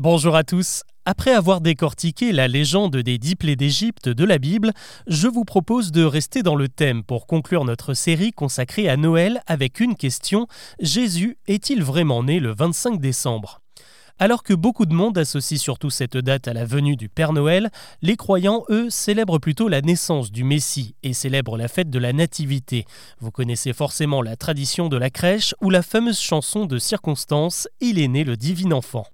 Bonjour à tous. Après avoir décortiqué la légende des dix plaies d'Égypte de la Bible, je vous propose de rester dans le thème pour conclure notre série consacrée à Noël avec une question Jésus est-il vraiment né le 25 décembre? Alors que beaucoup de monde associe surtout cette date à la venue du Père Noël, les croyants, eux, célèbrent plutôt la naissance du Messie et célèbrent la fête de la Nativité. Vous connaissez forcément la tradition de la crèche ou la fameuse chanson de circonstance Il est né le divin enfant.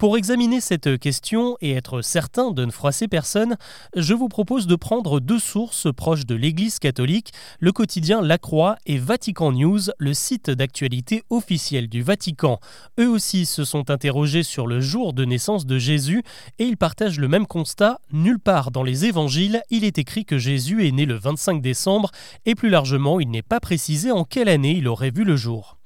Pour examiner cette question et être certain de ne froisser personne, je vous propose de prendre deux sources proches de l'Église catholique, le quotidien La Croix et Vatican News, le site d'actualité officiel du Vatican. Eux aussi se sont interrogés sur le jour de naissance de Jésus et ils partagent le même constat. Nulle part dans les évangiles, il est écrit que Jésus est né le 25 décembre et plus largement, il n'est pas précisé en quelle année il aurait vu le jour.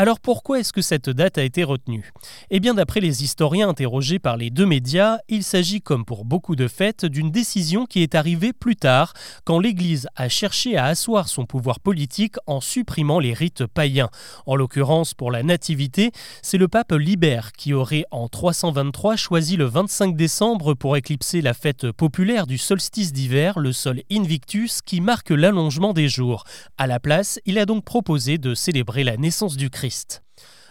Alors pourquoi est-ce que cette date a été retenue? Eh bien d'après les historiens interrogés par les deux médias, il s'agit comme pour beaucoup de fêtes d'une décision qui est arrivée plus tard, quand l'Église a cherché à asseoir son pouvoir politique en supprimant les rites païens. En l'occurrence pour la Nativité, c'est le pape Libère qui aurait en 323 choisi le 25 décembre pour éclipser la fête populaire du solstice d'hiver, le sol Invictus, qui marque l'allongement des jours. À la place, il a donc proposé de célébrer la naissance du Christ. Christ.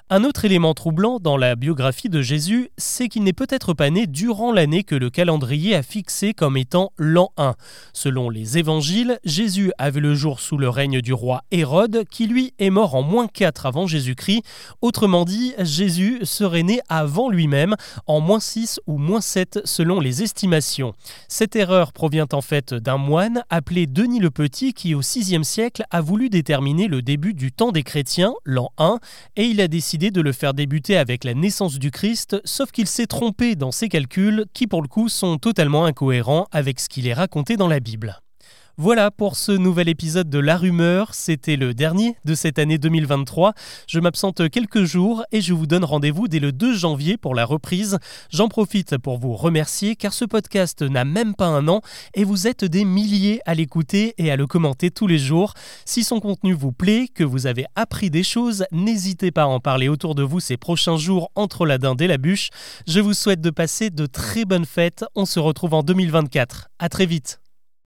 Un autre élément troublant dans la biographie de Jésus, c'est qu'il n'est peut-être pas né durant l'année que le calendrier a fixé comme étant l'an 1. Selon les évangiles, Jésus avait le jour sous le règne du roi Hérode, qui lui est mort en moins 4 avant Jésus-Christ. Autrement dit, Jésus serait né avant lui-même, en moins 6 ou moins 7 selon les estimations. Cette erreur provient en fait d'un moine appelé Denis le Petit qui au VIe siècle a voulu déterminer le début du temps des chrétiens, l'an 1, et il a de le faire débuter avec la naissance du Christ, sauf qu'il s'est trompé dans ses calculs qui pour le coup sont totalement incohérents avec ce qu'il est raconté dans la Bible. Voilà pour ce nouvel épisode de La Rumeur. C'était le dernier de cette année 2023. Je m'absente quelques jours et je vous donne rendez-vous dès le 2 janvier pour la reprise. J'en profite pour vous remercier car ce podcast n'a même pas un an et vous êtes des milliers à l'écouter et à le commenter tous les jours. Si son contenu vous plaît, que vous avez appris des choses, n'hésitez pas à en parler autour de vous ces prochains jours entre la dinde et la bûche. Je vous souhaite de passer de très bonnes fêtes. On se retrouve en 2024. À très vite.